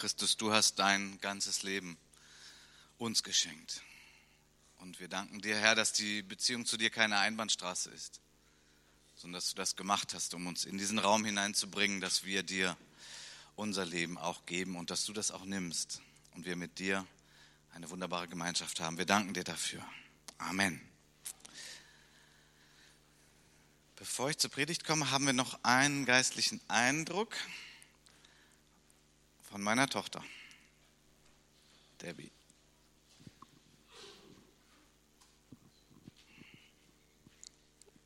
Christus, du hast dein ganzes Leben uns geschenkt. Und wir danken dir, Herr, dass die Beziehung zu dir keine Einbahnstraße ist, sondern dass du das gemacht hast, um uns in diesen Raum hineinzubringen, dass wir dir unser Leben auch geben und dass du das auch nimmst und wir mit dir eine wunderbare Gemeinschaft haben. Wir danken dir dafür. Amen. Bevor ich zur Predigt komme, haben wir noch einen geistlichen Eindruck von meiner Tochter, Debbie.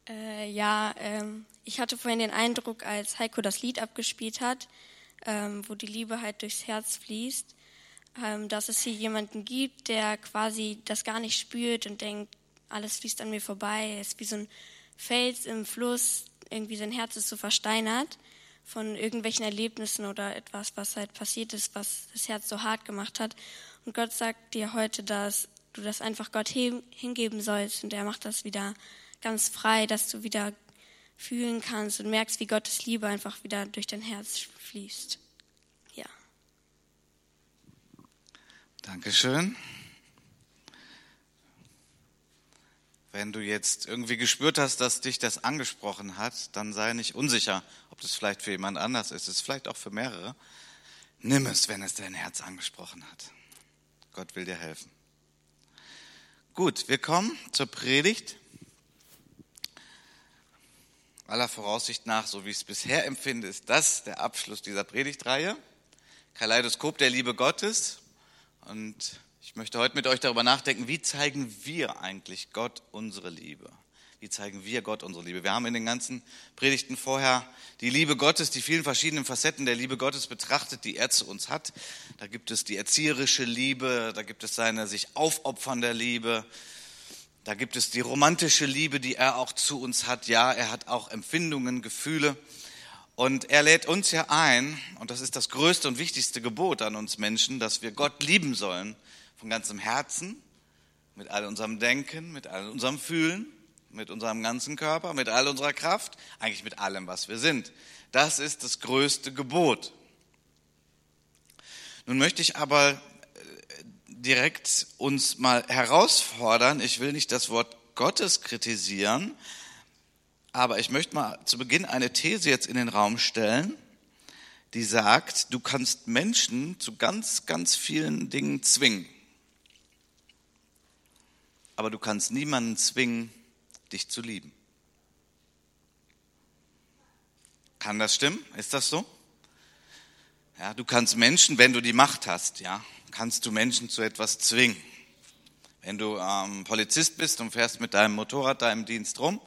Äh, ja, ähm, ich hatte vorhin den Eindruck, als Heiko das Lied abgespielt hat, ähm, wo die Liebe halt durchs Herz fließt, ähm, dass es hier jemanden gibt, der quasi das gar nicht spürt und denkt, alles fließt an mir vorbei, ist wie so ein Fels im Fluss, irgendwie sein Herz ist so versteinert von irgendwelchen Erlebnissen oder etwas, was halt passiert ist, was das Herz so hart gemacht hat. Und Gott sagt dir heute, dass du das einfach Gott hingeben sollst und er macht das wieder ganz frei, dass du wieder fühlen kannst und merkst, wie Gottes Liebe einfach wieder durch dein Herz fließt. Ja. Dankeschön. Wenn du jetzt irgendwie gespürt hast, dass dich das angesprochen hat, dann sei nicht unsicher, ob das vielleicht für jemand anders ist. Es ist vielleicht auch für mehrere. Nimm es, wenn es dein Herz angesprochen hat. Gott will dir helfen. Gut, wir kommen zur Predigt. Aller Voraussicht nach, so wie ich es bisher empfinde, ist das der Abschluss dieser Predigtreihe. Kaleidoskop der Liebe Gottes. Und ich möchte heute mit euch darüber nachdenken, wie zeigen wir eigentlich Gott unsere Liebe? Wie zeigen wir Gott unsere Liebe? Wir haben in den ganzen Predigten vorher die Liebe Gottes, die vielen verschiedenen Facetten der Liebe Gottes betrachtet, die er zu uns hat. Da gibt es die erzieherische Liebe, da gibt es seine sich aufopfernde Liebe, da gibt es die romantische Liebe, die er auch zu uns hat. Ja, er hat auch Empfindungen, Gefühle. Und er lädt uns ja ein, und das ist das größte und wichtigste Gebot an uns Menschen, dass wir Gott lieben sollen von ganzem Herzen, mit all unserem Denken, mit all unserem Fühlen, mit unserem ganzen Körper, mit all unserer Kraft, eigentlich mit allem, was wir sind. Das ist das größte Gebot. Nun möchte ich aber äh, direkt uns mal herausfordern. Ich will nicht das Wort Gottes kritisieren, aber ich möchte mal zu Beginn eine These jetzt in den Raum stellen, die sagt, du kannst Menschen zu ganz, ganz vielen Dingen zwingen aber du kannst niemanden zwingen, dich zu lieben. Kann das stimmen? Ist das so? Ja, du kannst Menschen, wenn du die Macht hast, ja, kannst du Menschen zu etwas zwingen. Wenn du ähm, Polizist bist und fährst mit deinem Motorrad da im Dienst rum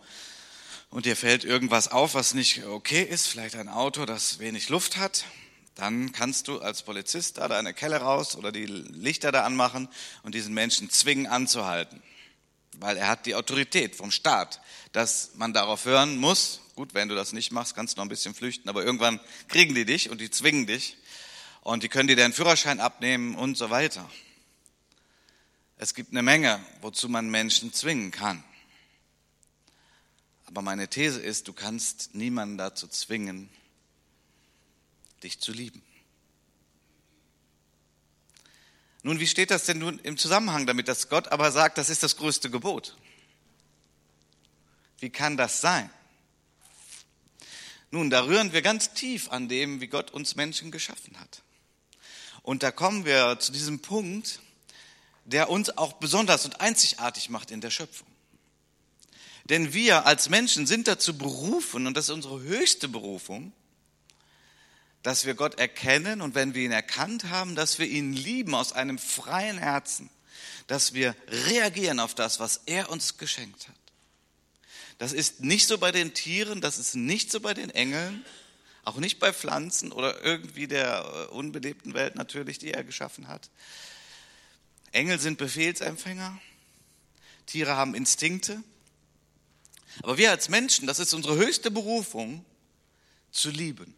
und dir fällt irgendwas auf, was nicht okay ist, vielleicht ein Auto, das wenig Luft hat, dann kannst du als Polizist da deine Kelle raus oder die Lichter da anmachen und diesen Menschen zwingen anzuhalten weil er hat die Autorität vom Staat, dass man darauf hören muss. Gut, wenn du das nicht machst, kannst du noch ein bisschen flüchten, aber irgendwann kriegen die dich und die zwingen dich und die können dir deinen Führerschein abnehmen und so weiter. Es gibt eine Menge, wozu man Menschen zwingen kann. Aber meine These ist, du kannst niemanden dazu zwingen, dich zu lieben. Nun, wie steht das denn nun im Zusammenhang damit, dass Gott aber sagt, das ist das größte Gebot? Wie kann das sein? Nun, da rühren wir ganz tief an dem, wie Gott uns Menschen geschaffen hat. Und da kommen wir zu diesem Punkt, der uns auch besonders und einzigartig macht in der Schöpfung. Denn wir als Menschen sind dazu berufen, und das ist unsere höchste Berufung, dass wir Gott erkennen und wenn wir ihn erkannt haben, dass wir ihn lieben aus einem freien Herzen, dass wir reagieren auf das, was er uns geschenkt hat. Das ist nicht so bei den Tieren, das ist nicht so bei den Engeln, auch nicht bei Pflanzen oder irgendwie der äh, unbelebten Welt natürlich, die er geschaffen hat. Engel sind Befehlsempfänger, Tiere haben Instinkte, aber wir als Menschen, das ist unsere höchste Berufung, zu lieben.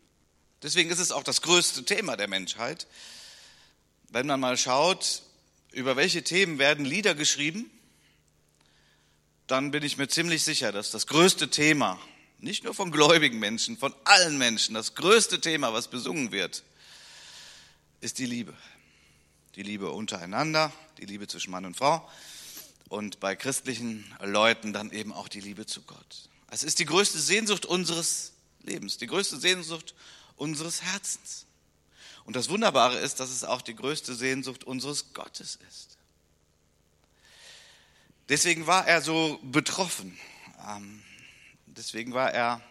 Deswegen ist es auch das größte Thema der Menschheit. Wenn man mal schaut, über welche Themen werden Lieder geschrieben, dann bin ich mir ziemlich sicher, dass das größte Thema, nicht nur von gläubigen Menschen, von allen Menschen, das größte Thema, was besungen wird, ist die Liebe. Die Liebe untereinander, die Liebe zwischen Mann und Frau und bei christlichen Leuten dann eben auch die Liebe zu Gott. Es ist die größte Sehnsucht unseres Lebens, die größte Sehnsucht unseres Herzens. Und das Wunderbare ist, dass es auch die größte Sehnsucht unseres Gottes ist. Deswegen war er so betroffen. Ähm, deswegen war er,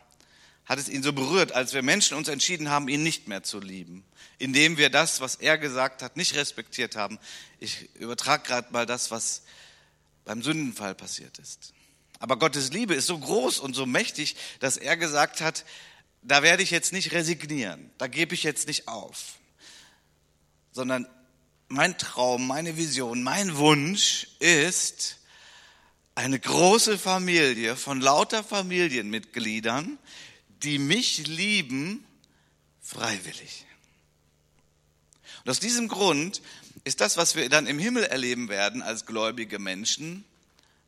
hat es ihn so berührt, als wir Menschen uns entschieden haben, ihn nicht mehr zu lieben, indem wir das, was er gesagt hat, nicht respektiert haben. Ich übertrage gerade mal das, was beim Sündenfall passiert ist. Aber Gottes Liebe ist so groß und so mächtig, dass er gesagt hat, da werde ich jetzt nicht resignieren, da gebe ich jetzt nicht auf, sondern mein Traum, meine Vision, mein Wunsch ist eine große Familie von lauter Familienmitgliedern, die mich lieben freiwillig. Und aus diesem Grund ist das, was wir dann im Himmel erleben werden als gläubige Menschen,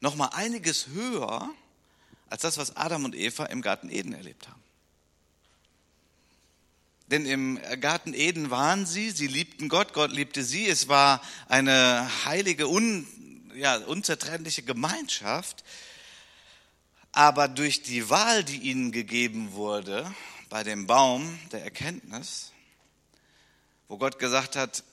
noch mal einiges höher als das, was Adam und Eva im Garten Eden erlebt haben. Denn im Garten Eden waren sie, sie liebten Gott, Gott liebte sie. Es war eine heilige, un, ja, unzertrennliche Gemeinschaft. Aber durch die Wahl, die ihnen gegeben wurde, bei dem Baum der Erkenntnis, wo Gott gesagt hat,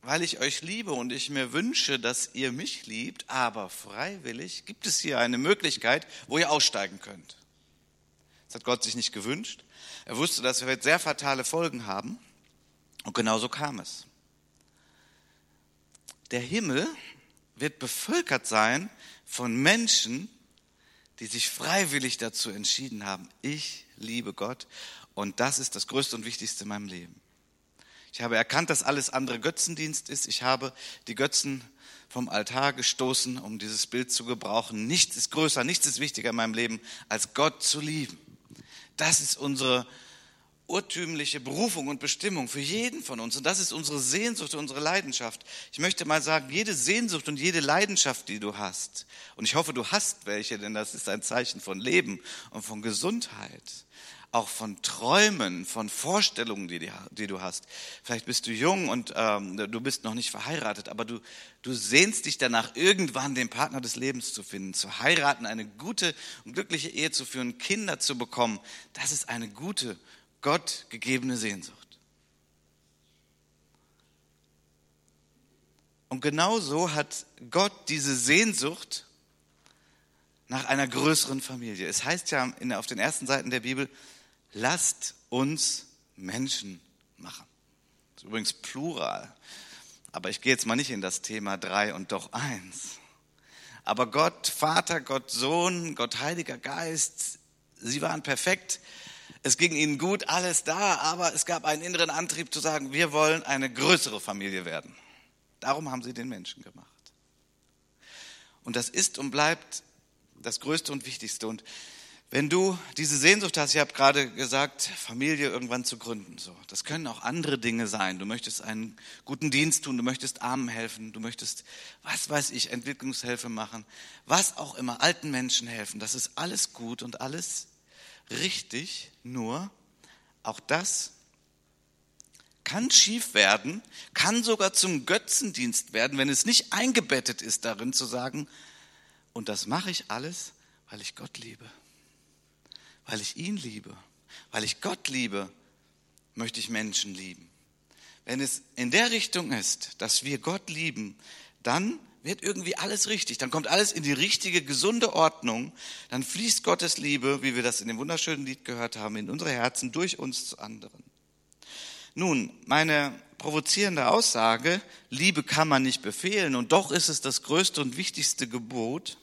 weil ich euch liebe und ich mir wünsche, dass ihr mich liebt, aber freiwillig, gibt es hier eine Möglichkeit, wo ihr aussteigen könnt. Das hat Gott sich nicht gewünscht. Er wusste, dass wir sehr fatale Folgen haben. Und genauso kam es. Der Himmel wird bevölkert sein von Menschen, die sich freiwillig dazu entschieden haben, ich liebe Gott und das ist das Größte und Wichtigste in meinem Leben. Ich habe erkannt, dass alles andere Götzendienst ist. Ich habe die Götzen vom Altar gestoßen, um dieses Bild zu gebrauchen. Nichts ist größer, nichts ist wichtiger in meinem Leben, als Gott zu lieben. Das ist unsere urtümliche Berufung und Bestimmung für jeden von uns. Und das ist unsere Sehnsucht, unsere Leidenschaft. Ich möchte mal sagen, jede Sehnsucht und jede Leidenschaft, die du hast, und ich hoffe, du hast welche, denn das ist ein Zeichen von Leben und von Gesundheit, auch von Träumen, von Vorstellungen, die, die du hast. Vielleicht bist du jung und ähm, du bist noch nicht verheiratet, aber du, du sehnst dich danach, irgendwann den Partner des Lebens zu finden, zu heiraten, eine gute und glückliche Ehe zu führen, Kinder zu bekommen. Das ist eine gute, Gott gegebene Sehnsucht. Und genauso hat Gott diese Sehnsucht nach einer größeren Familie. Es heißt ja auf den ersten Seiten der Bibel, lasst uns Menschen machen. Das ist übrigens plural. Aber ich gehe jetzt mal nicht in das Thema drei und doch eins. Aber Gott, Vater, Gott, Sohn, Gott, Heiliger Geist, sie waren perfekt. Es ging ihnen gut, alles da, aber es gab einen inneren Antrieb zu sagen, wir wollen eine größere Familie werden. Darum haben sie den Menschen gemacht. Und das ist und bleibt das Größte und Wichtigste. Und wenn du diese Sehnsucht hast, ich habe gerade gesagt, Familie irgendwann zu gründen, so, das können auch andere Dinge sein. Du möchtest einen guten Dienst tun, du möchtest Armen helfen, du möchtest, was weiß ich, Entwicklungshilfe machen, was auch immer, alten Menschen helfen. Das ist alles gut und alles richtig, nur auch das kann schief werden, kann sogar zum Götzendienst werden, wenn es nicht eingebettet ist darin zu sagen, und das mache ich alles, weil ich Gott liebe weil ich ihn liebe, weil ich Gott liebe, möchte ich Menschen lieben. Wenn es in der Richtung ist, dass wir Gott lieben, dann wird irgendwie alles richtig. Dann kommt alles in die richtige, gesunde Ordnung. Dann fließt Gottes Liebe, wie wir das in dem wunderschönen Lied gehört haben, in unsere Herzen durch uns zu anderen. Nun, meine provozierende Aussage, Liebe kann man nicht befehlen und doch ist es das größte und wichtigste Gebot.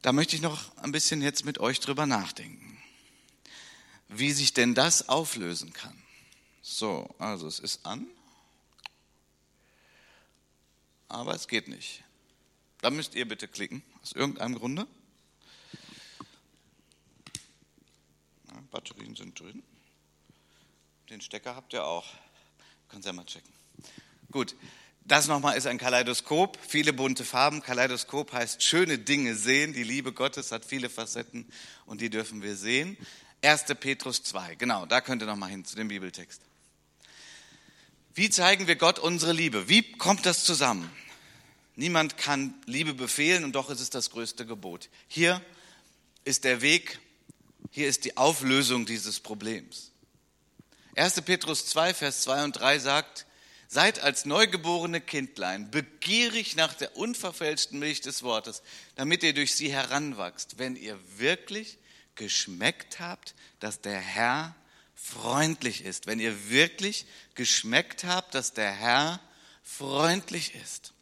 Da möchte ich noch ein bisschen jetzt mit euch drüber nachdenken, wie sich denn das auflösen kann. So, also es ist an, aber es geht nicht. Da müsst ihr bitte klicken, aus irgendeinem Grunde. Ja, Batterien sind drin. Den Stecker habt ihr auch. Kannst ja mal checken. Gut, das nochmal ist ein Kaleidoskop, viele bunte Farben. Kaleidoskop heißt schöne Dinge sehen. Die Liebe Gottes hat viele Facetten und die dürfen wir sehen. 1. Petrus 2, genau, da könnt ihr nochmal hin zu dem Bibeltext. Wie zeigen wir Gott unsere Liebe? Wie kommt das zusammen? Niemand kann Liebe befehlen und doch ist es das größte Gebot. Hier ist der Weg, hier ist die Auflösung dieses Problems. 1. Petrus 2, Vers 2 und 3 sagt, Seid als neugeborene Kindlein begierig nach der unverfälschten Milch des Wortes, damit ihr durch sie heranwachst, wenn ihr wirklich geschmeckt habt, dass der Herr freundlich ist. Wenn ihr wirklich geschmeckt habt, dass der Herr freundlich ist.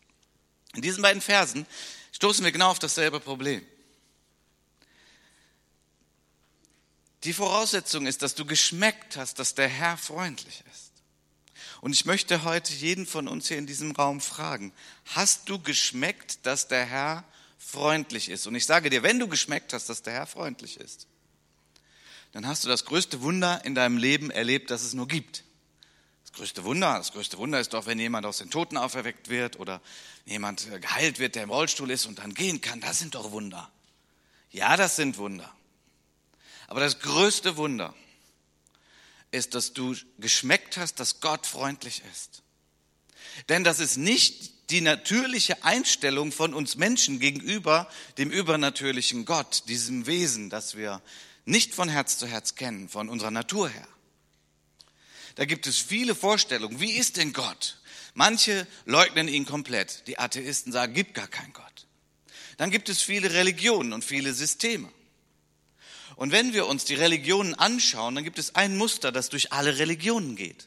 In diesen beiden Versen stoßen wir genau auf dasselbe Problem. Die Voraussetzung ist, dass du geschmeckt hast, dass der Herr freundlich ist. Und ich möchte heute jeden von uns hier in diesem Raum fragen, hast du geschmeckt, dass der Herr freundlich ist? Und ich sage dir, wenn du geschmeckt hast, dass der Herr freundlich ist, dann hast du das größte Wunder in deinem Leben erlebt, das es nur gibt größte Wunder. Das größte Wunder ist doch, wenn jemand aus den Toten auferweckt wird oder jemand äh, geheilt wird, der im Rollstuhl ist und dann gehen kann. Das sind doch Wunder. Ja, das sind Wunder. Aber das größte Wunder ist, dass du geschmeckt hast, dass Gott freundlich ist. Denn das ist nicht die natürliche Einstellung von uns Menschen gegenüber dem übernatürlichen Gott, diesem Wesen, das wir nicht von Herz zu Herz kennen, von unserer Natur her. Da gibt es viele Vorstellungen. Wie ist denn Gott? Manche leugnen ihn komplett. Die Atheisten sagen, gibt gar keinen Gott. Dann gibt es viele Religionen und viele Systeme. Und wenn wir uns die Religionen anschauen, dann gibt es ein Muster, das durch alle Religionen geht.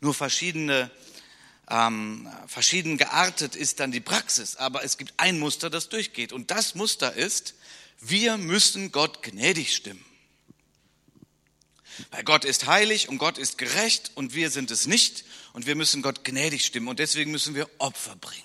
Nur verschiedene, ähm, verschieden geartet ist dann die Praxis, aber es gibt ein Muster, das durchgeht. Und das Muster ist, wir müssen Gott gnädig stimmen. Weil Gott ist heilig und Gott ist gerecht und wir sind es nicht und wir müssen Gott gnädig stimmen und deswegen müssen wir Opfer bringen.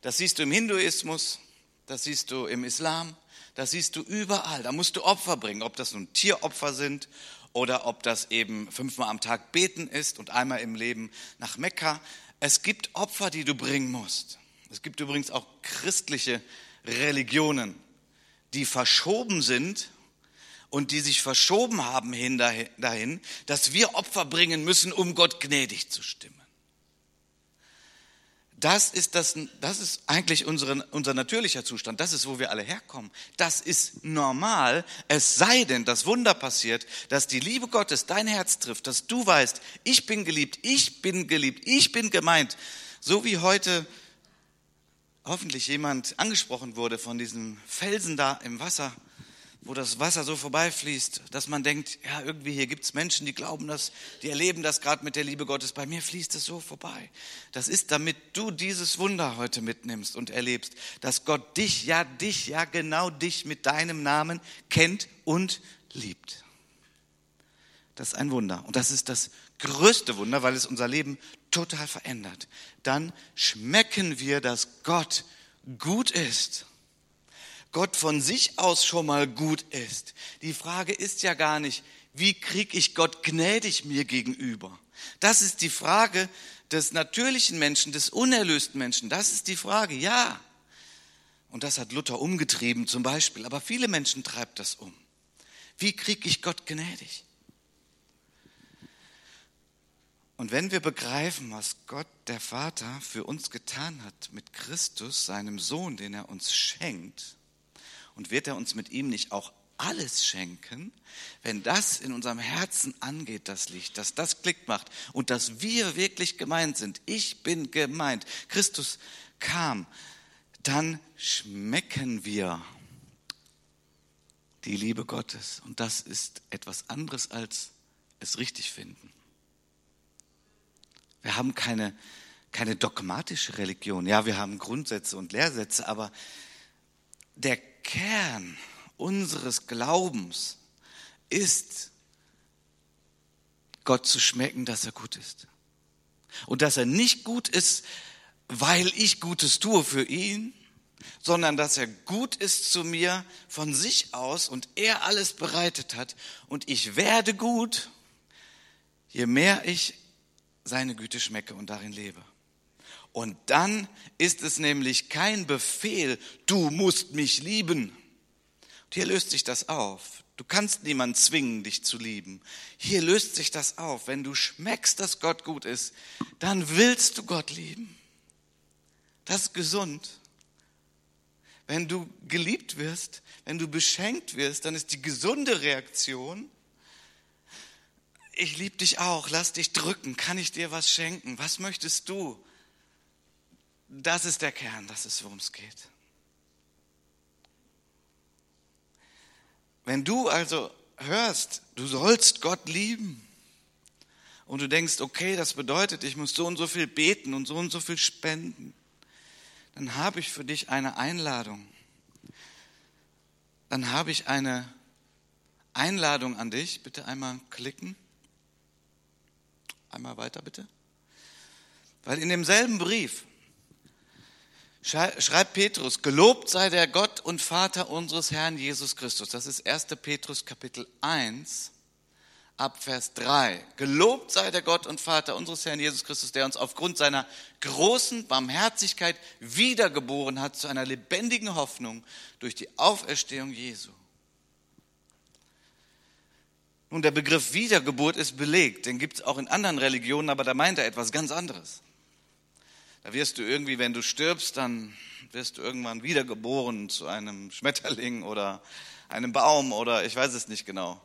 Das siehst du im Hinduismus, das siehst du im Islam, das siehst du überall. Da musst du Opfer bringen, ob das nun Tieropfer sind oder ob das eben fünfmal am Tag beten ist und einmal im Leben nach Mekka. Es gibt Opfer, die du bringen musst. Es gibt übrigens auch christliche Religionen, die verschoben sind und die sich verschoben haben hin dahin, dass wir Opfer bringen müssen, um Gott gnädig zu stimmen. Das ist, das, das ist eigentlich unsere, unser natürlicher Zustand. Das ist, wo wir alle herkommen. Das ist normal. Es sei denn, das Wunder passiert, dass die Liebe Gottes dein Herz trifft, dass du weißt, ich bin geliebt, ich bin geliebt, ich bin gemeint. So wie heute hoffentlich jemand angesprochen wurde von diesem Felsen da im Wasser wo das Wasser so vorbeifließt, dass man denkt, ja, irgendwie hier gibt es Menschen, die glauben das, die erleben das gerade mit der Liebe Gottes. Bei mir fließt es so vorbei. Das ist, damit du dieses Wunder heute mitnimmst und erlebst, dass Gott dich, ja, dich, ja, genau dich mit deinem Namen kennt und liebt. Das ist ein Wunder. Und das ist das größte Wunder, weil es unser Leben total verändert. Dann schmecken wir, dass Gott gut ist. Gott von sich aus schon mal gut ist. Die Frage ist ja gar nicht, wie kriege ich Gott gnädig mir gegenüber? Das ist die Frage des natürlichen Menschen, des unerlösten Menschen. Das ist die Frage, ja. Und das hat Luther umgetrieben zum Beispiel, aber viele Menschen treibt das um. Wie kriege ich Gott gnädig? Und wenn wir begreifen, was Gott der Vater für uns getan hat mit Christus, seinem Sohn, den er uns schenkt, und wird er uns mit ihm nicht auch alles schenken, wenn das in unserem Herzen angeht, das Licht, dass das Klick macht und dass wir wirklich gemeint sind. Ich bin gemeint. Christus kam. Dann schmecken wir die Liebe Gottes. Und das ist etwas anderes als es richtig finden. Wir haben keine, keine dogmatische Religion. Ja, wir haben Grundsätze und Lehrsätze, aber der Kern unseres Glaubens ist, Gott zu schmecken, dass er gut ist. Und dass er nicht gut ist, weil ich Gutes tue für ihn, sondern dass er gut ist zu mir von sich aus und er alles bereitet hat und ich werde gut, je mehr ich seine Güte schmecke und darin lebe. Und dann ist es nämlich kein Befehl, du musst mich lieben. Und hier löst sich das auf. Du kannst niemanden zwingen, dich zu lieben. Hier löst sich das auf. Wenn du schmeckst, dass Gott gut ist, dann willst du Gott lieben. Das ist gesund. Wenn du geliebt wirst, wenn du beschenkt wirst, dann ist die gesunde Reaktion, ich liebe dich auch, lass dich drücken, kann ich dir was schenken? Was möchtest du? Das ist der Kern, das ist, worum es geht. Wenn du also hörst, du sollst Gott lieben und du denkst, okay, das bedeutet, ich muss so und so viel beten und so und so viel spenden, dann habe ich für dich eine Einladung. Dann habe ich eine Einladung an dich. Bitte einmal klicken. Einmal weiter bitte. Weil in demselben Brief schreibt Petrus, gelobt sei der Gott und Vater unseres Herrn Jesus Christus. Das ist 1. Petrus Kapitel 1 ab Vers 3. Gelobt sei der Gott und Vater unseres Herrn Jesus Christus, der uns aufgrund seiner großen Barmherzigkeit wiedergeboren hat zu einer lebendigen Hoffnung durch die Auferstehung Jesu. Nun, der Begriff Wiedergeburt ist belegt, den gibt es auch in anderen Religionen, aber da meint er etwas ganz anderes. Da wirst du irgendwie, wenn du stirbst, dann wirst du irgendwann wiedergeboren zu einem Schmetterling oder einem Baum oder ich weiß es nicht genau.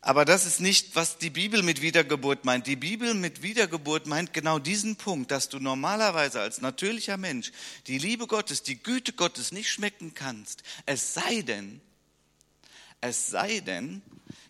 Aber das ist nicht, was die Bibel mit Wiedergeburt meint. Die Bibel mit Wiedergeburt meint genau diesen Punkt, dass du normalerweise als natürlicher Mensch die Liebe Gottes, die Güte Gottes nicht schmecken kannst. Es sei denn, es sei denn,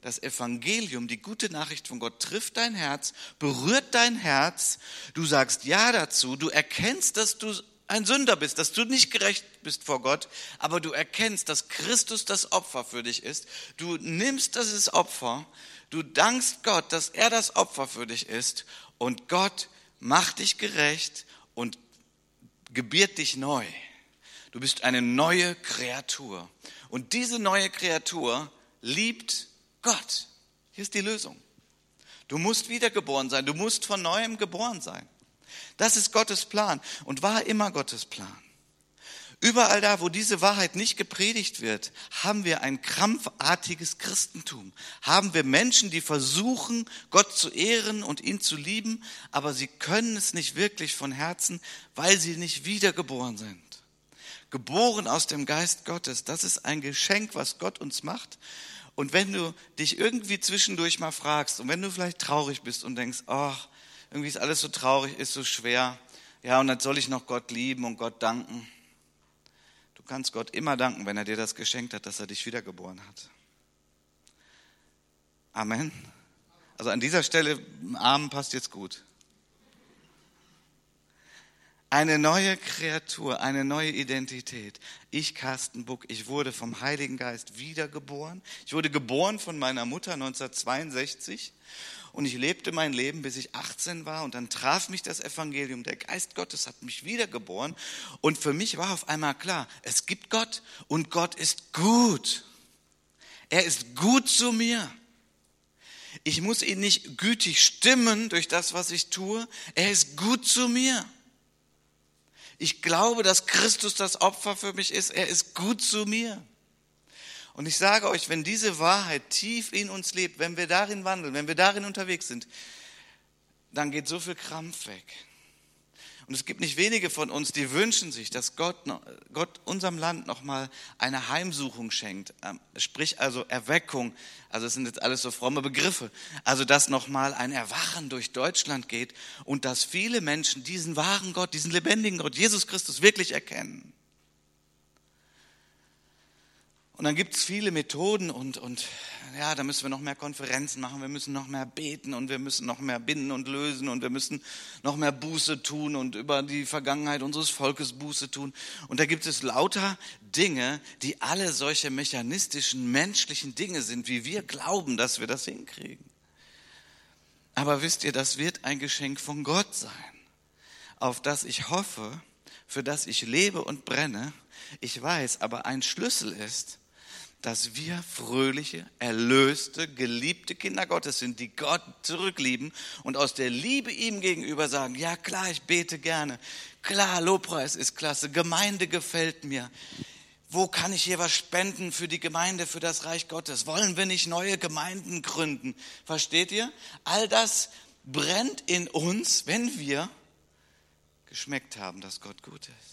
das Evangelium, die gute Nachricht von Gott trifft dein Herz, berührt dein Herz, du sagst Ja dazu, du erkennst, dass du ein Sünder bist, dass du nicht gerecht bist vor Gott, aber du erkennst, dass Christus das Opfer für dich ist. Du nimmst dieses Opfer, du dankst Gott, dass er das Opfer für dich ist und Gott macht dich gerecht und gebiert dich neu. Du bist eine neue Kreatur. Und diese neue Kreatur liebt Gott. Hier ist die Lösung. Du musst wiedergeboren sein. Du musst von neuem geboren sein. Das ist Gottes Plan und war immer Gottes Plan. Überall da, wo diese Wahrheit nicht gepredigt wird, haben wir ein krampfartiges Christentum. Haben wir Menschen, die versuchen, Gott zu ehren und ihn zu lieben, aber sie können es nicht wirklich von Herzen, weil sie nicht wiedergeboren sind. Geboren aus dem Geist Gottes, das ist ein Geschenk, was Gott uns macht. Und wenn du dich irgendwie zwischendurch mal fragst und wenn du vielleicht traurig bist und denkst, ach, irgendwie ist alles so traurig, ist so schwer, ja, und dann soll ich noch Gott lieben und Gott danken. Du kannst Gott immer danken, wenn er dir das geschenkt hat, dass er dich wiedergeboren hat. Amen. Also an dieser Stelle, Amen passt jetzt gut. Eine neue Kreatur, eine neue Identität. Ich, Carsten Buck, ich wurde vom Heiligen Geist wiedergeboren. Ich wurde geboren von meiner Mutter 1962 und ich lebte mein Leben, bis ich 18 war und dann traf mich das Evangelium. Der Geist Gottes hat mich wiedergeboren und für mich war auf einmal klar, es gibt Gott und Gott ist gut. Er ist gut zu mir. Ich muss ihn nicht gütig stimmen durch das, was ich tue. Er ist gut zu mir. Ich glaube, dass Christus das Opfer für mich ist. Er ist gut zu mir. Und ich sage euch, wenn diese Wahrheit tief in uns lebt, wenn wir darin wandeln, wenn wir darin unterwegs sind, dann geht so viel Krampf weg. Und es gibt nicht wenige von uns, die wünschen sich, dass Gott, Gott unserem Land nochmal eine Heimsuchung schenkt. Ähm, sprich also Erweckung. Also es sind jetzt alles so fromme Begriffe. Also dass nochmal ein Erwachen durch Deutschland geht und dass viele Menschen diesen wahren Gott, diesen lebendigen Gott, Jesus Christus wirklich erkennen. Und dann gibt es viele Methoden und, und ja, da müssen wir noch mehr Konferenzen machen, wir müssen noch mehr beten und wir müssen noch mehr binden und lösen und wir müssen noch mehr Buße tun und über die Vergangenheit unseres Volkes Buße tun. Und da gibt es lauter Dinge, die alle solche mechanistischen, menschlichen Dinge sind, wie wir glauben, dass wir das hinkriegen. Aber wisst ihr, das wird ein Geschenk von Gott sein, auf das ich hoffe, für das ich lebe und brenne. Ich weiß, aber ein Schlüssel ist, dass wir fröhliche, erlöste, geliebte Kinder Gottes sind, die Gott zurücklieben und aus der Liebe ihm gegenüber sagen, ja klar, ich bete gerne, klar, Lobpreis ist klasse, Gemeinde gefällt mir. Wo kann ich hier was spenden für die Gemeinde, für das Reich Gottes? Wollen wir nicht neue Gemeinden gründen? Versteht ihr? All das brennt in uns, wenn wir geschmeckt haben, dass Gott gut ist.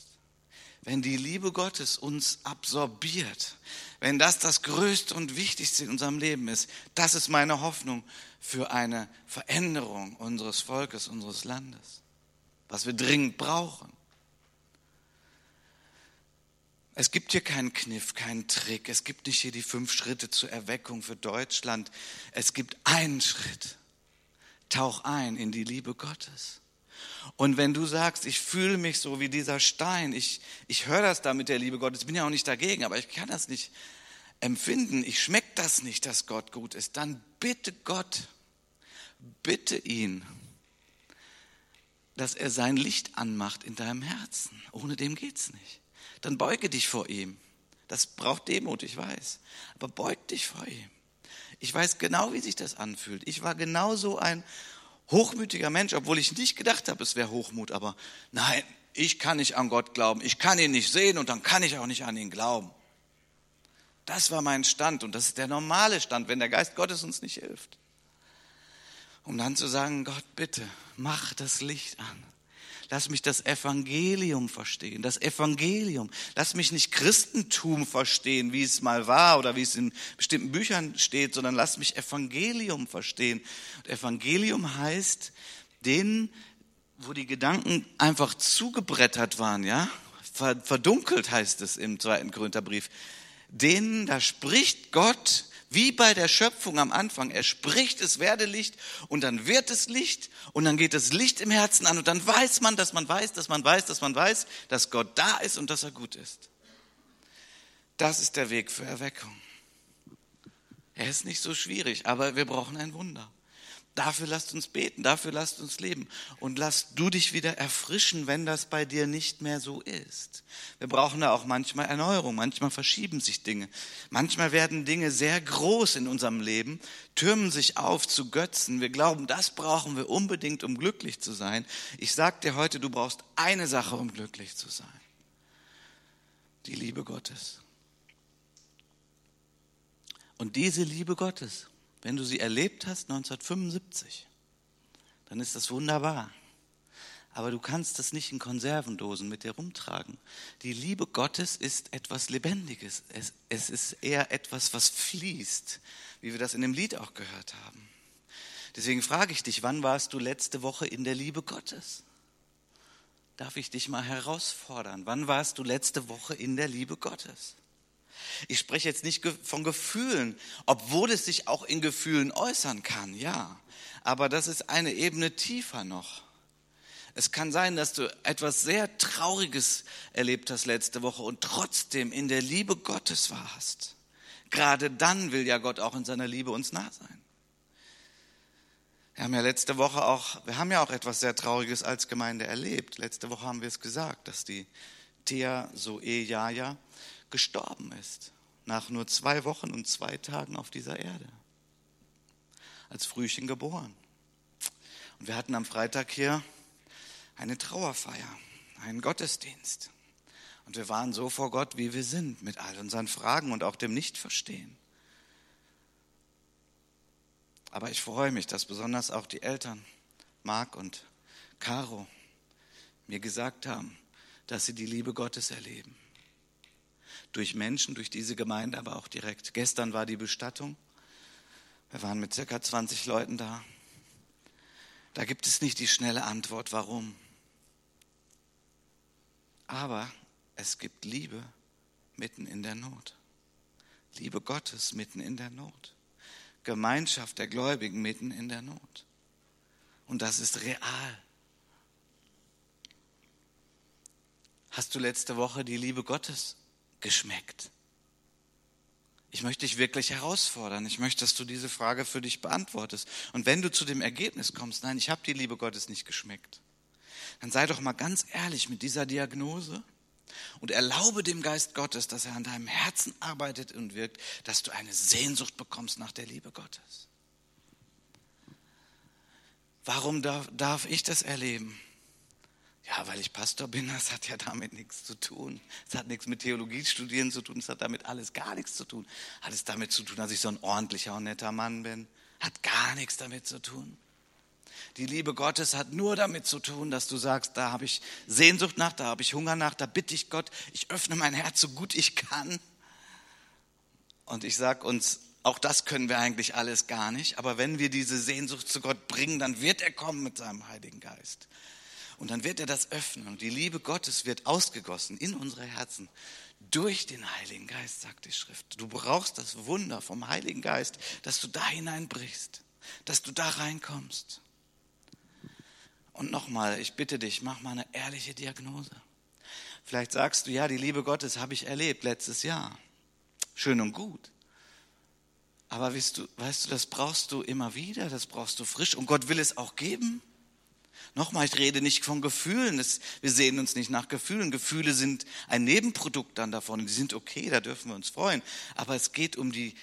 Wenn die Liebe Gottes uns absorbiert, wenn das das Größte und Wichtigste in unserem Leben ist, das ist meine Hoffnung für eine Veränderung unseres Volkes, unseres Landes, was wir dringend brauchen. Es gibt hier keinen Kniff, keinen Trick. Es gibt nicht hier die fünf Schritte zur Erweckung für Deutschland. Es gibt einen Schritt. Tauch ein in die Liebe Gottes. Und wenn du sagst, ich fühle mich so wie dieser Stein, ich, ich höre das da mit der Liebe Gottes, bin ja auch nicht dagegen, aber ich kann das nicht empfinden, ich schmecke das nicht, dass Gott gut ist, dann bitte Gott, bitte ihn, dass er sein Licht anmacht in deinem Herzen. Ohne dem geht's nicht dann beuge dich vor ihm. Das braucht Demut, ich weiß. Aber beug dich vor ihm. Ich weiß genau, wie sich das anfühlt. Ich war genauso ein hochmütiger Mensch, obwohl ich nicht gedacht habe, es wäre Hochmut. Aber nein, ich kann nicht an Gott glauben. Ich kann ihn nicht sehen und dann kann ich auch nicht an ihn glauben. Das war mein Stand und das ist der normale Stand, wenn der Geist Gottes uns nicht hilft. Um dann zu sagen, Gott, bitte, mach das Licht an. Lass mich das Evangelium verstehen, das Evangelium. Lass mich nicht Christentum verstehen, wie es mal war oder wie es in bestimmten Büchern steht, sondern lass mich Evangelium verstehen. Und Evangelium heißt, denen, wo die Gedanken einfach zugebrettert waren, ja, verdunkelt heißt es im zweiten Korintherbrief, denen, da spricht Gott wie bei der Schöpfung am Anfang. Er spricht, es werde Licht und dann wird es Licht und dann geht das Licht im Herzen an und dann weiß man, dass man weiß, dass man weiß, dass man weiß, dass Gott da ist und dass er gut ist. Das ist der Weg für Erweckung. Er ist nicht so schwierig, aber wir brauchen ein Wunder. Dafür lasst uns beten, dafür lasst uns leben. Und lass du dich wieder erfrischen, wenn das bei dir nicht mehr so ist. Wir brauchen da auch manchmal Erneuerung, manchmal verschieben sich Dinge. Manchmal werden Dinge sehr groß in unserem Leben, türmen sich auf zu Götzen. Wir glauben, das brauchen wir unbedingt, um glücklich zu sein. Ich sag dir heute, du brauchst eine Sache, um glücklich zu sein. Die Liebe Gottes. Und diese Liebe Gottes, wenn du sie erlebt hast 1975, dann ist das wunderbar. Aber du kannst das nicht in Konservendosen mit dir rumtragen. Die Liebe Gottes ist etwas Lebendiges. Es, es ist eher etwas, was fließt, wie wir das in dem Lied auch gehört haben. Deswegen frage ich dich, wann warst du letzte Woche in der Liebe Gottes? Darf ich dich mal herausfordern? Wann warst du letzte Woche in der Liebe Gottes? Ich spreche jetzt nicht von Gefühlen, obwohl es sich auch in Gefühlen äußern kann, ja. Aber das ist eine Ebene tiefer noch. Es kann sein, dass du etwas sehr Trauriges erlebt hast letzte Woche und trotzdem in der Liebe Gottes warst. Gerade dann will ja Gott auch in seiner Liebe uns nah sein. Wir haben ja letzte Woche auch, wir haben ja auch etwas sehr Trauriges als Gemeinde erlebt. Letzte Woche haben wir es gesagt, dass die Thea Zoe Jaja gestorben ist, nach nur zwei Wochen und zwei Tagen auf dieser Erde, als Frühchen geboren. Und wir hatten am Freitag hier eine Trauerfeier, einen Gottesdienst. Und wir waren so vor Gott, wie wir sind, mit all unseren Fragen und auch dem Nichtverstehen. Aber ich freue mich, dass besonders auch die Eltern, Marc und Caro, mir gesagt haben, dass sie die Liebe Gottes erleben durch Menschen, durch diese Gemeinde, aber auch direkt. Gestern war die Bestattung. Wir waren mit circa 20 Leuten da. Da gibt es nicht die schnelle Antwort, warum. Aber es gibt Liebe mitten in der Not. Liebe Gottes mitten in der Not. Gemeinschaft der Gläubigen mitten in der Not. Und das ist real. Hast du letzte Woche die Liebe Gottes geschmeckt? Ich möchte dich wirklich herausfordern. Ich möchte, dass du diese Frage für dich beantwortest. Und wenn du zu dem Ergebnis kommst, nein, ich habe die Liebe Gottes nicht geschmeckt, dann sei doch mal ganz ehrlich mit dieser Diagnose und erlaube dem Geist Gottes, dass er an deinem Herzen arbeitet und wirkt, dass du eine Sehnsucht bekommst nach der Liebe Gottes. Warum darf, darf ich das erleben? Ja, weil ich Pastor bin, das hat ja damit nichts zu tun. Es hat nichts mit Theologie studieren zu tun, es hat damit alles gar nichts zu tun. Hat es damit zu tun, dass ich so ein ordentlicher und netter Mann bin? Hat gar nichts damit zu tun. Die Liebe Gottes hat nur damit zu tun, dass du sagst, da habe ich Sehnsucht nach, da habe ich Hunger nach, da bitte ich Gott, ich öffne mein Herz so gut ich kann. Und ich sage uns, auch das können wir eigentlich alles gar nicht, aber wenn wir diese Sehnsucht zu Gott bringen, dann wird er kommen mit seinem Heiligen Geist. Und dann wird er das öffnen und die Liebe Gottes wird ausgegossen in unsere Herzen durch den Heiligen Geist, sagt die Schrift. Du brauchst das Wunder vom Heiligen Geist, dass du da hineinbrichst, dass du da reinkommst. Und nochmal, ich bitte dich, mach mal eine ehrliche Diagnose. Vielleicht sagst du, ja, die Liebe Gottes habe ich erlebt letztes Jahr. Schön und gut. Aber weißt du, weißt du, das brauchst du immer wieder, das brauchst du frisch. Und Gott will es auch geben. Nochmal, ich rede nicht von Gefühlen. wir sehen uns nicht nach Gefühlen. Gefühle sind ein Nebenprodukt dann davon. Die sind okay, da dürfen wir uns freuen. Aber es geht um die,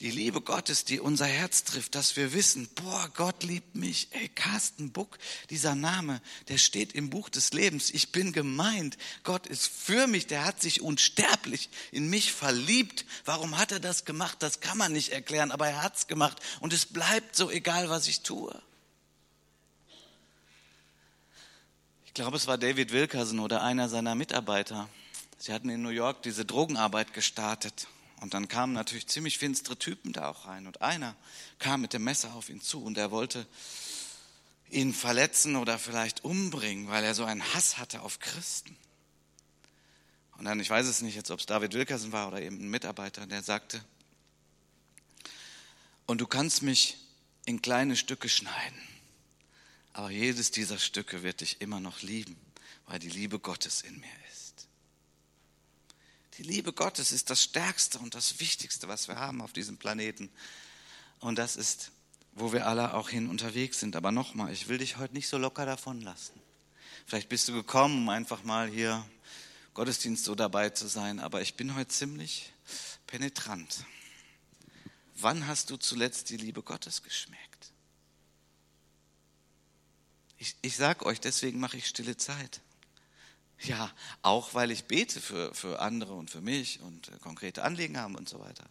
die Liebe Gottes, die unser Herz trifft, dass wir wissen, boah, Gott liebt mich. Ey, Carsten Buck, dieser Name, der steht im Buch des Lebens. Ich bin gemeint. Gott ist für mich. Der hat sich unsterblich in mich verliebt. Warum hat er das gemacht? Das kann man nicht erklären, aber er hat's gemacht. Und es bleibt so egal, was ich tue. Ich glaube, es war David Wilkerson oder einer seiner Mitarbeiter. Sie hatten in New York diese Drogenarbeit gestartet. Und dann kamen natürlich ziemlich finstere Typen da auch rein. Und einer kam mit dem Messer auf ihn zu und er wollte ihn verletzen oder vielleicht umbringen, weil er so einen Hass hatte auf Christen. Und dann, ich weiß es nicht jetzt, ob es David Wilkerson war oder eben ein Mitarbeiter, der sagte, und du kannst mich in kleine Stücke schneiden. Aber jedes dieser Stücke wird dich immer noch lieben, weil die Liebe Gottes in mir ist. Die Liebe Gottes ist das Stärkste und das Wichtigste, was wir haben auf diesem Planeten. Und das ist, wo wir alle auch hin unterwegs sind. Aber nochmal, ich will dich heute nicht so locker davon lassen. Vielleicht bist du gekommen, um einfach mal hier Gottesdienst so dabei zu sein, aber ich bin heute ziemlich penetrant. Wann hast du zuletzt die Liebe Gottes geschmeckt? Ich, ich sage euch, deswegen mache ich stille Zeit. Ja, auch weil ich bete für, für andere und für mich und äh, konkrete Anliegen haben und so weiter.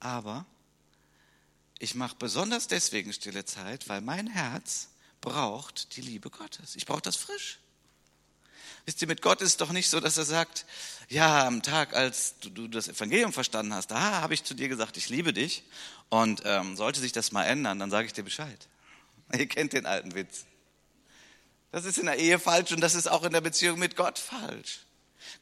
Aber ich mache besonders deswegen stille Zeit, weil mein Herz braucht die Liebe Gottes. Ich brauche das frisch. Wisst ihr, mit Gott ist es doch nicht so, dass er sagt, ja, am Tag, als du, du das Evangelium verstanden hast, da habe ich zu dir gesagt, ich liebe dich. Und ähm, sollte sich das mal ändern, dann sage ich dir Bescheid. Ihr kennt den alten Witz. Das ist in der Ehe falsch und das ist auch in der Beziehung mit Gott falsch.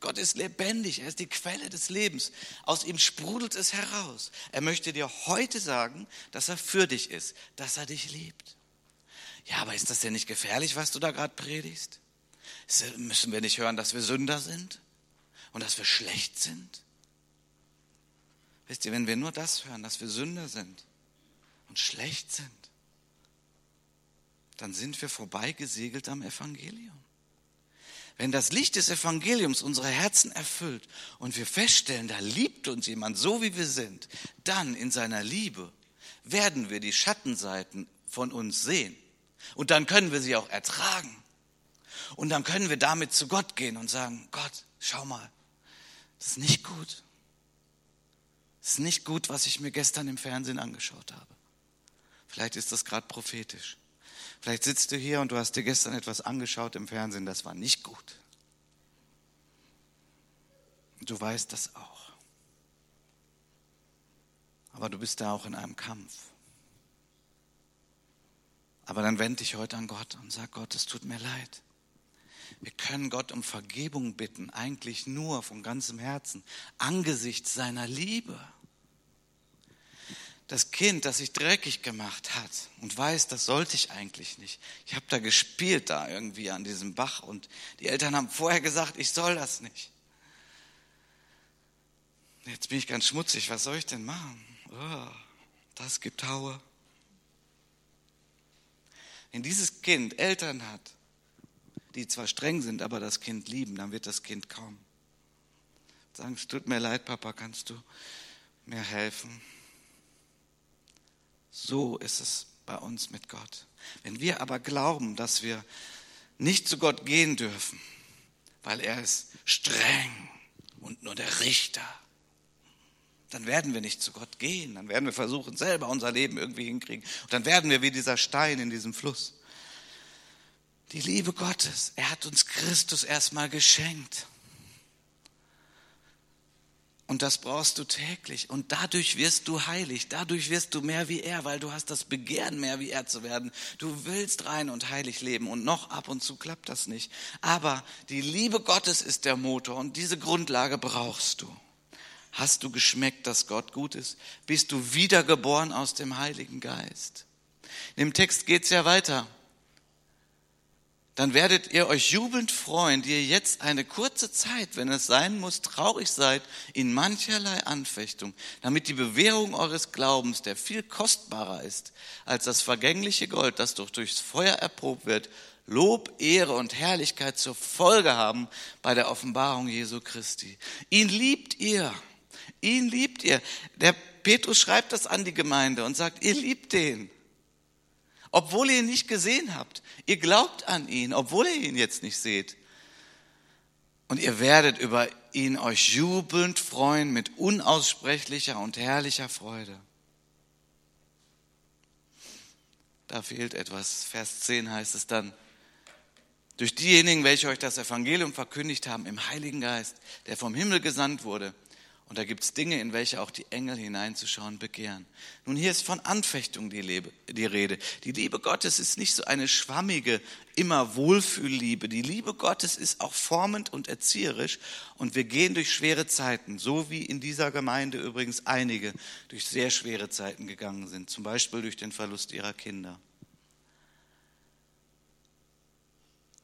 Gott ist lebendig, er ist die Quelle des Lebens. Aus ihm sprudelt es heraus. Er möchte dir heute sagen, dass er für dich ist, dass er dich liebt. Ja, aber ist das denn nicht gefährlich, was du da gerade predigst? Müssen wir nicht hören, dass wir Sünder sind und dass wir schlecht sind? Wisst ihr, wenn wir nur das hören, dass wir Sünder sind und schlecht sind, dann sind wir vorbeigesegelt am Evangelium. Wenn das Licht des Evangeliums unsere Herzen erfüllt und wir feststellen, da liebt uns jemand so, wie wir sind, dann in seiner Liebe werden wir die Schattenseiten von uns sehen. Und dann können wir sie auch ertragen. Und dann können wir damit zu Gott gehen und sagen, Gott, schau mal, das ist nicht gut. Das ist nicht gut, was ich mir gestern im Fernsehen angeschaut habe. Vielleicht ist das gerade prophetisch. Vielleicht sitzt du hier und du hast dir gestern etwas angeschaut im Fernsehen, das war nicht gut. Du weißt das auch. Aber du bist da auch in einem Kampf. Aber dann wende dich heute an Gott und sag Gott, es tut mir leid. Wir können Gott um Vergebung bitten, eigentlich nur von ganzem Herzen, angesichts seiner Liebe das Kind, das sich dreckig gemacht hat und weiß, das sollte ich eigentlich nicht. Ich habe da gespielt da irgendwie an diesem Bach und die Eltern haben vorher gesagt, ich soll das nicht. Jetzt bin ich ganz schmutzig, was soll ich denn machen? Oh, das gibt Haue. Wenn dieses Kind Eltern hat, die zwar streng sind, aber das Kind lieben, dann wird das Kind kommen. Sagen, es tut mir leid, Papa, kannst du mir helfen? So ist es bei uns mit Gott. Wenn wir aber glauben, dass wir nicht zu Gott gehen dürfen, weil er ist streng und nur der Richter, dann werden wir nicht zu Gott gehen. Dann werden wir versuchen, selber unser Leben irgendwie hinkriegen. Und dann werden wir wie dieser Stein in diesem Fluss. Die Liebe Gottes, er hat uns Christus erstmal geschenkt. Und das brauchst du täglich. Und dadurch wirst du heilig. Dadurch wirst du mehr wie er, weil du hast das Begehren, mehr wie er zu werden. Du willst rein und heilig leben. Und noch ab und zu klappt das nicht. Aber die Liebe Gottes ist der Motor. Und diese Grundlage brauchst du. Hast du geschmeckt, dass Gott gut ist? Bist du wiedergeboren aus dem Heiligen Geist? In dem Text geht's ja weiter dann werdet ihr euch jubelnd freuen, die ihr jetzt eine kurze Zeit, wenn es sein muss, traurig seid in mancherlei Anfechtung, damit die Bewährung eures Glaubens, der viel kostbarer ist als das vergängliche Gold, das doch durchs Feuer erprobt wird, Lob, Ehre und Herrlichkeit zur Folge haben bei der Offenbarung Jesu Christi. Ihn liebt ihr. Ihn liebt ihr. Der Petrus schreibt das an die Gemeinde und sagt, ihr liebt den obwohl ihr ihn nicht gesehen habt. Ihr glaubt an ihn, obwohl ihr ihn jetzt nicht seht. Und ihr werdet über ihn euch jubelnd freuen mit unaussprechlicher und herrlicher Freude. Da fehlt etwas. Vers 10 heißt es dann, durch diejenigen, welche euch das Evangelium verkündigt haben, im Heiligen Geist, der vom Himmel gesandt wurde, und da gibt es Dinge, in welche auch die Engel hineinzuschauen begehren. Nun, hier ist von Anfechtung die, Lebe, die Rede. Die Liebe Gottes ist nicht so eine schwammige, immer Wohlfühlliebe. Die Liebe Gottes ist auch formend und erzieherisch. Und wir gehen durch schwere Zeiten, so wie in dieser Gemeinde übrigens einige durch sehr schwere Zeiten gegangen sind. Zum Beispiel durch den Verlust ihrer Kinder.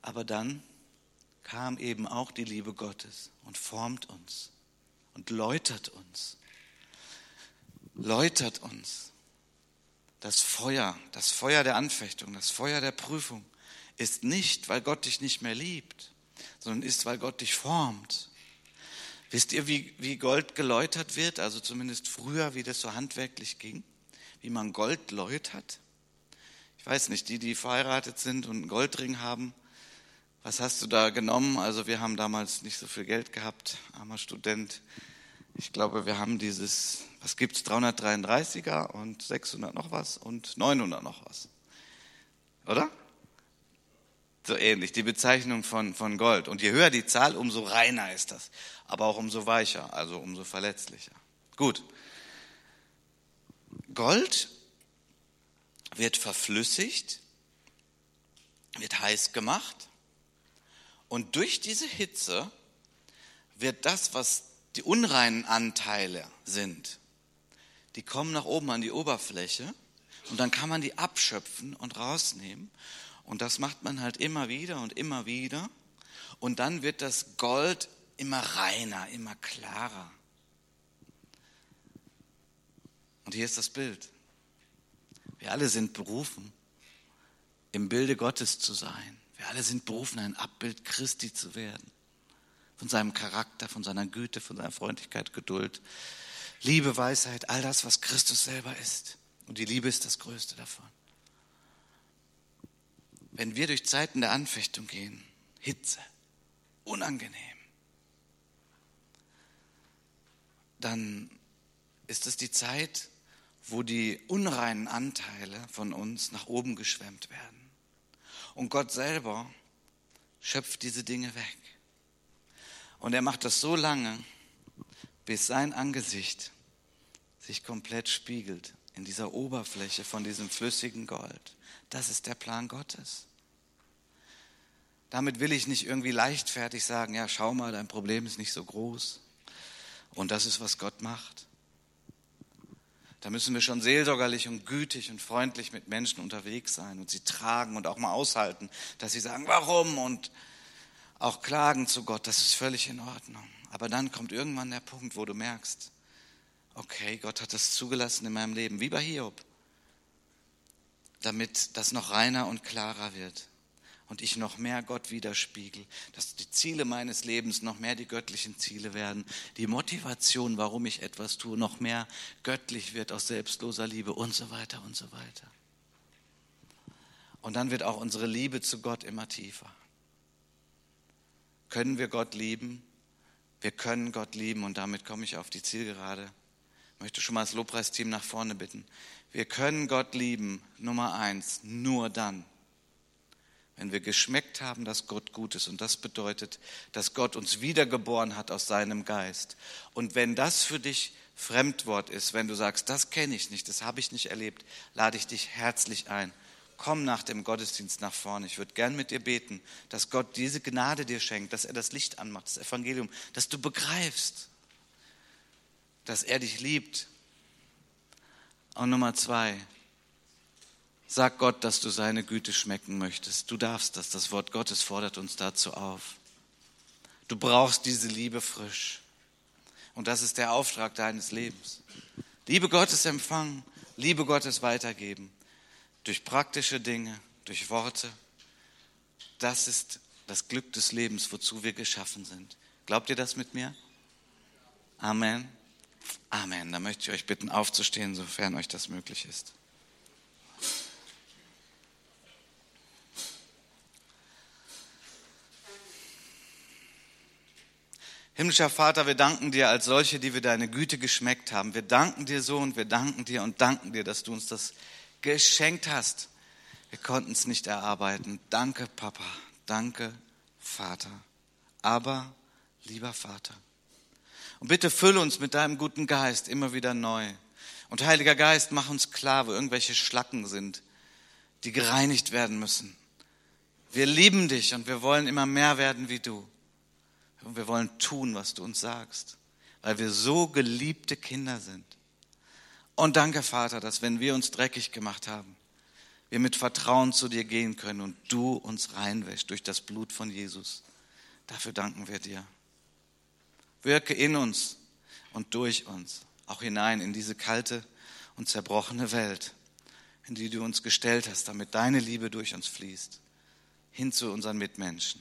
Aber dann kam eben auch die Liebe Gottes und formt uns und läutert uns. Läutert uns. Das Feuer, das Feuer der Anfechtung, das Feuer der Prüfung ist nicht, weil Gott dich nicht mehr liebt, sondern ist, weil Gott dich formt. Wisst ihr, wie, wie Gold geläutert wird? Also zumindest früher, wie das so handwerklich ging? Wie man Gold läutert? Ich weiß nicht, die, die verheiratet sind und einen Goldring haben, was hast du da genommen? Also wir haben damals nicht so viel Geld gehabt, armer Student. Ich glaube, wir haben dieses, was gibt's, 333er und 600 noch was und 900 noch was. Oder? So ähnlich, die Bezeichnung von, von Gold. Und je höher die Zahl, umso reiner ist das. Aber auch umso weicher, also umso verletzlicher. Gut. Gold wird verflüssigt, wird heiß gemacht und durch diese Hitze wird das, was die unreinen Anteile sind, die kommen nach oben an die Oberfläche und dann kann man die abschöpfen und rausnehmen. Und das macht man halt immer wieder und immer wieder. Und dann wird das Gold immer reiner, immer klarer. Und hier ist das Bild. Wir alle sind berufen, im Bilde Gottes zu sein. Wir alle sind berufen, ein Abbild Christi zu werden. Von seinem Charakter, von seiner Güte, von seiner Freundlichkeit, Geduld, Liebe, Weisheit, all das, was Christus selber ist. Und die Liebe ist das Größte davon. Wenn wir durch Zeiten der Anfechtung gehen, Hitze, unangenehm, dann ist es die Zeit, wo die unreinen Anteile von uns nach oben geschwemmt werden. Und Gott selber schöpft diese Dinge weg. Und er macht das so lange, bis sein Angesicht sich komplett spiegelt in dieser Oberfläche von diesem flüssigen Gold. Das ist der Plan Gottes. Damit will ich nicht irgendwie leichtfertig sagen, ja, schau mal, dein Problem ist nicht so groß. Und das ist, was Gott macht. Da müssen wir schon seelsorgerlich und gütig und freundlich mit Menschen unterwegs sein und sie tragen und auch mal aushalten, dass sie sagen, warum und auch klagen zu Gott, das ist völlig in Ordnung. Aber dann kommt irgendwann der Punkt, wo du merkst, okay, Gott hat das zugelassen in meinem Leben, wie bei Hiob, damit das noch reiner und klarer wird und ich noch mehr Gott widerspiegel, dass die Ziele meines Lebens noch mehr die göttlichen Ziele werden, die Motivation, warum ich etwas tue, noch mehr göttlich wird aus selbstloser Liebe und so weiter und so weiter. Und dann wird auch unsere Liebe zu Gott immer tiefer. Können wir Gott lieben? Wir können Gott lieben und damit komme ich auf die Zielgerade. Ich möchte schon mal das Lobpreisteam nach vorne bitten. Wir können Gott lieben, Nummer eins, nur dann, wenn wir geschmeckt haben, dass Gott gut ist. Und das bedeutet, dass Gott uns wiedergeboren hat aus seinem Geist. Und wenn das für dich Fremdwort ist, wenn du sagst, das kenne ich nicht, das habe ich nicht erlebt, lade ich dich herzlich ein. Komm nach dem Gottesdienst nach vorne. Ich würde gern mit dir beten, dass Gott diese Gnade dir schenkt, dass er das Licht anmacht, das Evangelium, dass du begreifst, dass er dich liebt. Und Nummer zwei, sag Gott, dass du seine Güte schmecken möchtest. Du darfst das. Das Wort Gottes fordert uns dazu auf. Du brauchst diese Liebe frisch. Und das ist der Auftrag deines Lebens. Liebe Gottes empfangen, Liebe Gottes weitergeben. Durch praktische Dinge, durch Worte. Das ist das Glück des Lebens, wozu wir geschaffen sind. Glaubt ihr das mit mir? Amen. Amen. Da möchte ich euch bitten, aufzustehen, sofern euch das möglich ist. Himmlischer Vater, wir danken dir als solche, die wir deine Güte geschmeckt haben. Wir danken dir so und wir danken dir und danken dir, dass du uns das geschenkt hast. Wir konnten es nicht erarbeiten. Danke, Papa. Danke, Vater. Aber, lieber Vater. Und bitte fülle uns mit deinem guten Geist immer wieder neu. Und Heiliger Geist, mach uns klar, wo irgendwelche Schlacken sind, die gereinigt werden müssen. Wir lieben dich und wir wollen immer mehr werden wie du. Und wir wollen tun, was du uns sagst, weil wir so geliebte Kinder sind. Und danke, Vater, dass wenn wir uns dreckig gemacht haben, wir mit Vertrauen zu dir gehen können und du uns reinwäschst durch das Blut von Jesus. Dafür danken wir dir. Wirke in uns und durch uns, auch hinein in diese kalte und zerbrochene Welt, in die du uns gestellt hast, damit deine Liebe durch uns fließt, hin zu unseren Mitmenschen.